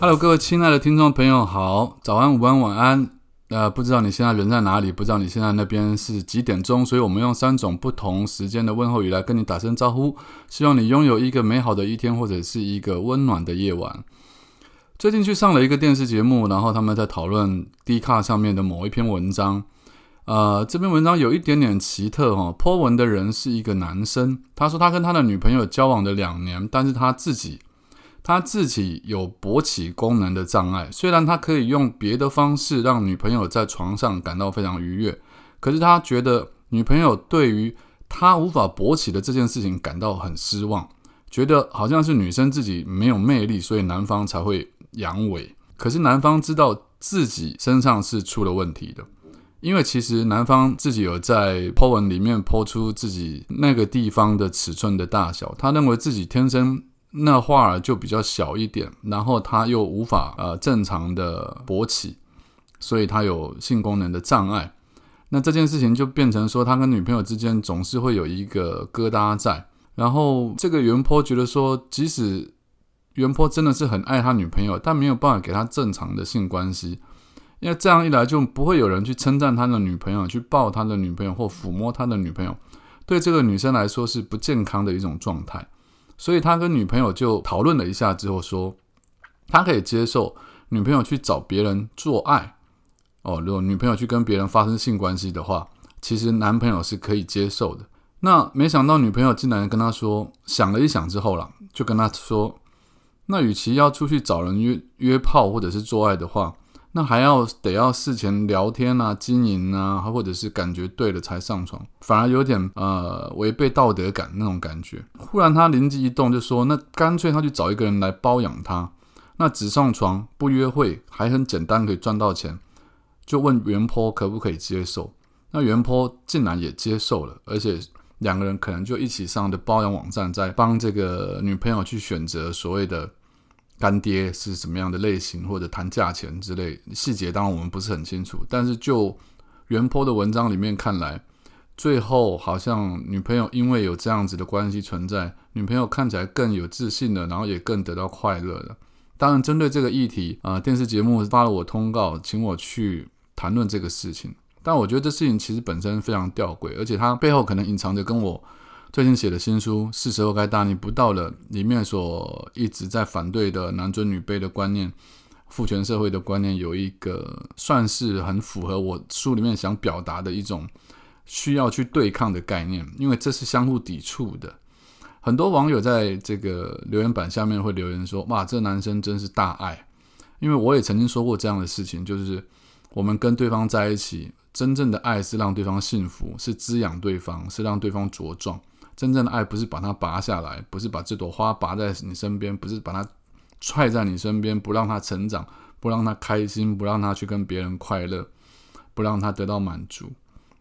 Hello，各位亲爱的听众朋友，好，早安、午安、晚安。呃，不知道你现在人在哪里？不知道你现在那边是几点钟？所以我们用三种不同时间的问候语来跟你打声招呼。希望你拥有一个美好的一天，或者是一个温暖的夜晚。最近去上了一个电视节目，然后他们在讨论 D 卡上面的某一篇文章。呃，这篇文章有一点点奇特哈、哦。po 文的人是一个男生，他说他跟他的女朋友交往了两年，但是他自己。他自己有勃起功能的障碍，虽然他可以用别的方式让女朋友在床上感到非常愉悦，可是他觉得女朋友对于他无法勃起的这件事情感到很失望，觉得好像是女生自己没有魅力，所以男方才会阳痿。可是男方知道自己身上是出了问题的，因为其实男方自己有在 po 文里面 po 出自己那个地方的尺寸的大小，他认为自己天生。那画儿就比较小一点，然后他又无法呃正常的勃起，所以他有性功能的障碍。那这件事情就变成说，他跟女朋友之间总是会有一个疙瘩在。然后这个袁坡觉得说，即使袁坡真的是很爱他女朋友，但没有办法给他正常的性关系，因为这样一来就不会有人去称赞他的女朋友，去抱他的女朋友或抚摸他的女朋友，对这个女生来说是不健康的一种状态。所以他跟女朋友就讨论了一下之后说，他可以接受女朋友去找别人做爱，哦，如果女朋友去跟别人发生性关系的话，其实男朋友是可以接受的。那没想到女朋友竟然跟他说，想了一想之后啦，就跟他说，那与其要出去找人约约炮或者是做爱的话。那还要得要事前聊天啊、经营啊，或者是感觉对了才上床，反而有点呃违背道德感那种感觉。忽然他灵机一动，就说：“那干脆他去找一个人来包养他，那只上床不约会，还很简单可以赚到钱。”就问袁坡可不可以接受？那袁坡竟然也接受了，而且两个人可能就一起上的包养网站，在帮这个女朋友去选择所谓的。干爹是什么样的类型，或者谈价钱之类细节，当然我们不是很清楚。但是就原坡的文章里面看来，最后好像女朋友因为有这样子的关系存在，女朋友看起来更有自信了，然后也更得到快乐了。当然，针对这个议题啊，电视节目发了我通告，请我去谈论这个事情。但我觉得这事情其实本身非常吊诡，而且它背后可能隐藏着跟我。最近写的新书《是时候该大逆不道了》，里面所一直在反对的男尊女卑的观念、父权社会的观念，有一个算是很符合我书里面想表达的一种需要去对抗的概念，因为这是相互抵触的。很多网友在这个留言板下面会留言说：“哇，这男生真是大爱。”因为我也曾经说过这样的事情，就是我们跟对方在一起，真正的爱是让对方幸福，是滋养对方，是让对方茁壮。真正的爱不是把它拔下来，不是把这朵花拔在你身边，不是把它踹在你身边，不让它成长，不让它开心，不让它去跟别人快乐，不让它得到满足。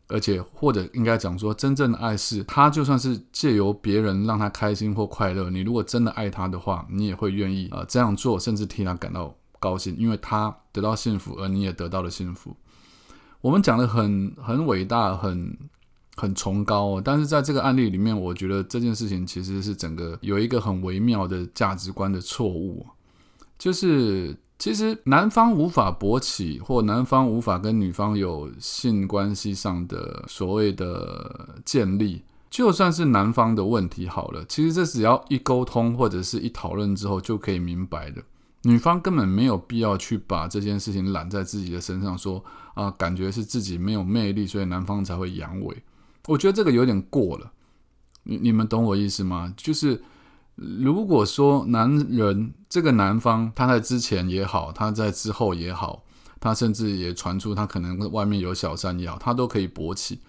而且，或者应该讲说，真正的爱是，他就算是借由别人让他开心或快乐，你如果真的爱他的话，你也会愿意呃这样做，甚至替他感到高兴，因为他得到幸福，而你也得到了幸福。我们讲的很很伟大，很。很崇高哦，但是在这个案例里面，我觉得这件事情其实是整个有一个很微妙的价值观的错误，就是其实男方无法勃起，或男方无法跟女方有性关系上的所谓的建立，就算是男方的问题好了，其实这只要一沟通或者是一讨论之后就可以明白的，女方根本没有必要去把这件事情揽在自己的身上，说啊，感觉是自己没有魅力，所以男方才会阳痿。我觉得这个有点过了，你你们懂我意思吗？就是如果说男人这个男方他在之前也好，他在之后也好，他甚至也传出他可能外面有小三也好，他都可以勃起。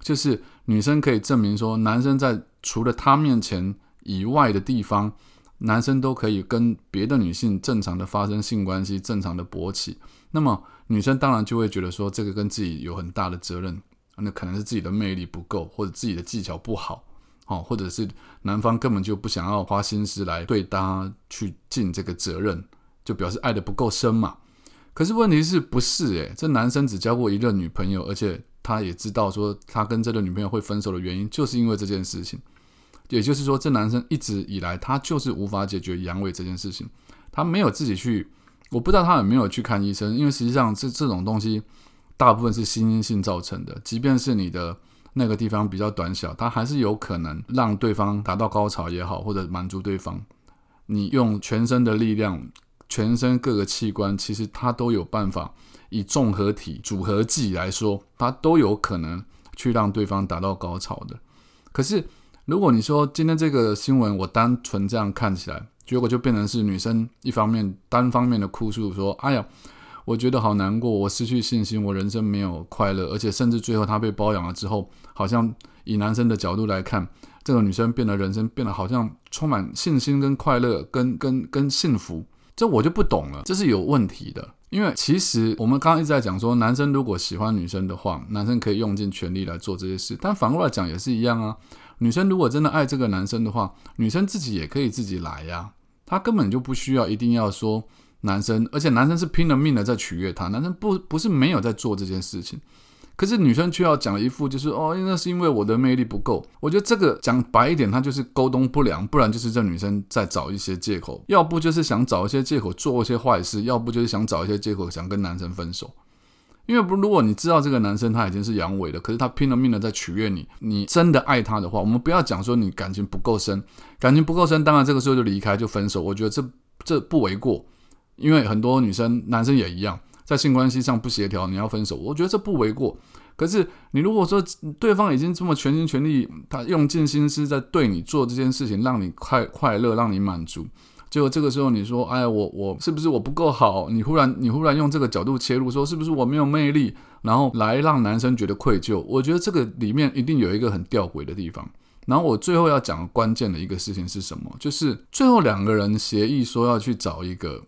就是女生可以证明说，男生在除了他面前以外的地方，男生都可以跟别的女性正常的发生性关系，正常的勃起，那么女生当然就会觉得说这个跟自己有很大的责任，那可能是自己的魅力不够，或者自己的技巧不好，哦，或者是男方根本就不想要花心思来对她去尽这个责任，就表示爱的不够深嘛。可是问题是不是诶，这男生只交过一任女朋友，而且他也知道说他跟这个女朋友会分手的原因，就是因为这件事情。也就是说，这男生一直以来他就是无法解决阳痿这件事情，他没有自己去，我不知道他有没有去看医生，因为实际上这这种东西大部分是心因性造成的，即便是你的那个地方比较短小，它还是有可能让对方达到高潮也好，或者满足对方。你用全身的力量，全身各个器官，其实它都有办法，以综合体组合技来说，它都有可能去让对方达到高潮的。可是。如果你说今天这个新闻，我单纯这样看起来，结果就变成是女生一方面单方面的哭诉，说：“哎呀，我觉得好难过，我失去信心，我人生没有快乐，而且甚至最后她被包养了之后，好像以男生的角度来看，这个女生变得人生变得好像充满信心跟快乐，跟跟跟幸福，这我就不懂了，这是有问题的。因为其实我们刚刚一直在讲说，男生如果喜欢女生的话，男生可以用尽全力来做这些事，但反过来讲也是一样啊。”女生如果真的爱这个男生的话，女生自己也可以自己来呀。她根本就不需要一定要说男生，而且男生是拼了命的在取悦她。男生不不是没有在做这件事情，可是女生却要讲一副就是哦，那是因为我的魅力不够。我觉得这个讲白一点，他就是沟通不良，不然就是这女生在找一些借口，要不就是想找一些借口做一些坏事，要不就是想找一些借口想跟男生分手。因为不，如果你知道这个男生他已经是阳痿了，可是他拼了命的在取悦你，你真的爱他的话，我们不要讲说你感情不够深，感情不够深，当然这个时候就离开就分手，我觉得这这不为过。因为很多女生、男生也一样，在性关系上不协调，你要分手，我觉得这不为过。可是你如果说对方已经这么全心全力，他用尽心思在对你做这件事情，让你快快乐，让你满足。结果这个时候你说，哎，我我是不是我不够好？你忽然你忽然用这个角度切入，说是不是我没有魅力，然后来让男生觉得愧疚？我觉得这个里面一定有一个很吊诡的地方。然后我最后要讲关键的一个事情是什么？就是最后两个人协议说要去找一个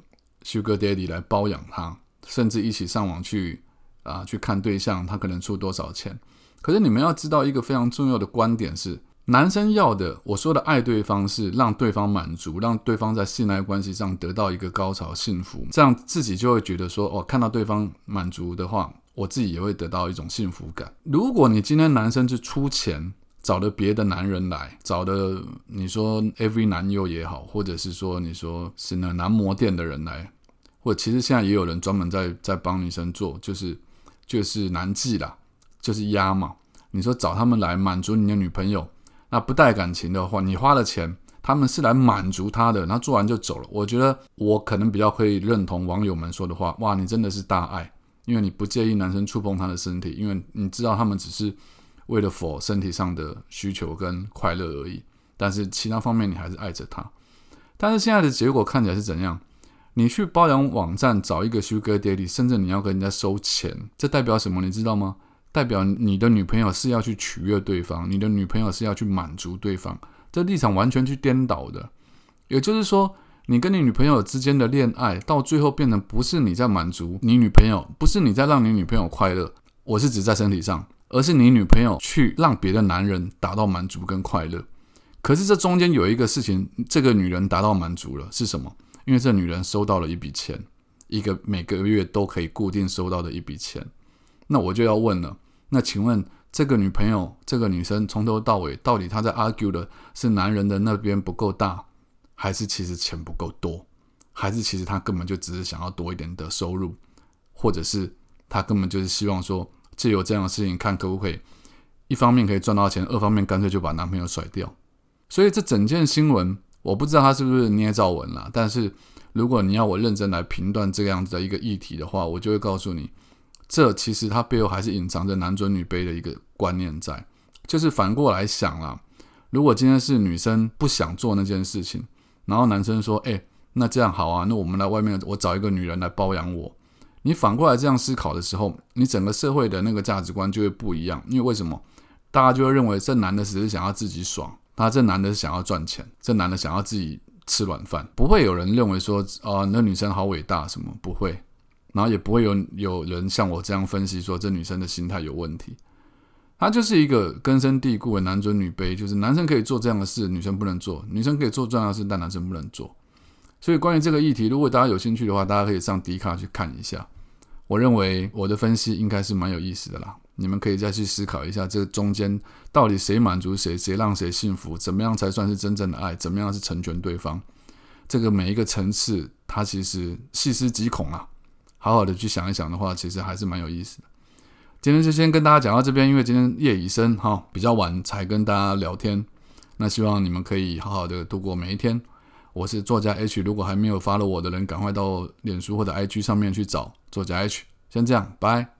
Sugar Daddy 来包养他，甚至一起上网去啊去看对象，他可能出多少钱。可是你们要知道一个非常重要的观点是。男生要的，我说的爱对方是让对方满足，让对方在性爱关系上得到一个高潮、幸福，这样自己就会觉得说，哦，看到对方满足的话，我自己也会得到一种幸福感。如果你今天男生是出钱找了别的男人来，找的你说 AV 男优也好，或者是说你说是那男模店的人来，或者其实现在也有人专门在在帮女生做，就是就是男妓啦，就是压嘛。你说找他们来满足你的女朋友。那不带感情的话，你花了钱，他们是来满足他的，然后做完就走了。我觉得我可能比较可以认同网友们说的话，哇，你真的是大爱，因为你不介意男生触碰他的身体，因为你知道他们只是为了否身体上的需求跟快乐而已，但是其他方面你还是爱着他。但是现在的结果看起来是怎样？你去包养网站找一个 Sugar Daddy，甚至你要跟人家收钱，这代表什么？你知道吗？代表你的女朋友是要去取悦对方，你的女朋友是要去满足对方，这立场完全去颠倒的。也就是说，你跟你女朋友之间的恋爱，到最后变成不是你在满足你女朋友，不是你在让你女朋友快乐，我是指在身体上，而是你女朋友去让别的男人达到满足跟快乐。可是这中间有一个事情，这个女人达到满足了是什么？因为这女人收到了一笔钱，一个每个月都可以固定收到的一笔钱。那我就要问了。那请问这个女朋友，这个女生从头到尾，到底她在 argue 的是男人的那边不够大，还是其实钱不够多，还是其实她根本就只是想要多一点的收入，或者是她根本就是希望说借由这样的事情看可不可以，一方面可以赚到钱，二方面干脆就把男朋友甩掉。所以这整件新闻，我不知道他是不是捏造文了，但是如果你要我认真来评断这样子的一个议题的话，我就会告诉你。这其实它背后还是隐藏着男尊女卑的一个观念在，就是反过来想啦，如果今天是女生不想做那件事情，然后男生说：“哎，那这样好啊，那我们来外面，我找一个女人来包养我。”你反过来这样思考的时候，你整个社会的那个价值观就会不一样。因为为什么？大家就会认为这男的只是想要自己爽，他这男的是想要赚钱，这男的想要自己吃软饭，不会有人认为说啊，那女生好伟大什么，不会，然后也不会有有人像我这样分析说这女生的心态有问题。它就是一个根深蒂固的男尊女卑，就是男生可以做这样的事，女生不能做；女生可以做这样的事，但男生不能做。所以关于这个议题，如果大家有兴趣的话，大家可以上迪卡去看一下。我认为我的分析应该是蛮有意思的啦，你们可以再去思考一下，这中间到底谁满足谁，谁让谁幸福，怎么样才算是真正的爱，怎么样是成全对方？这个每一个层次，它其实细思极恐啊。好好的去想一想的话，其实还是蛮有意思的。今天就先跟大家讲到这边，因为今天夜已深哈，比较晚才跟大家聊天。那希望你们可以好好的度过每一天。我是作家 H，如果还没有发了我的人，赶快到脸书或者 IG 上面去找做加 H。先这样，拜。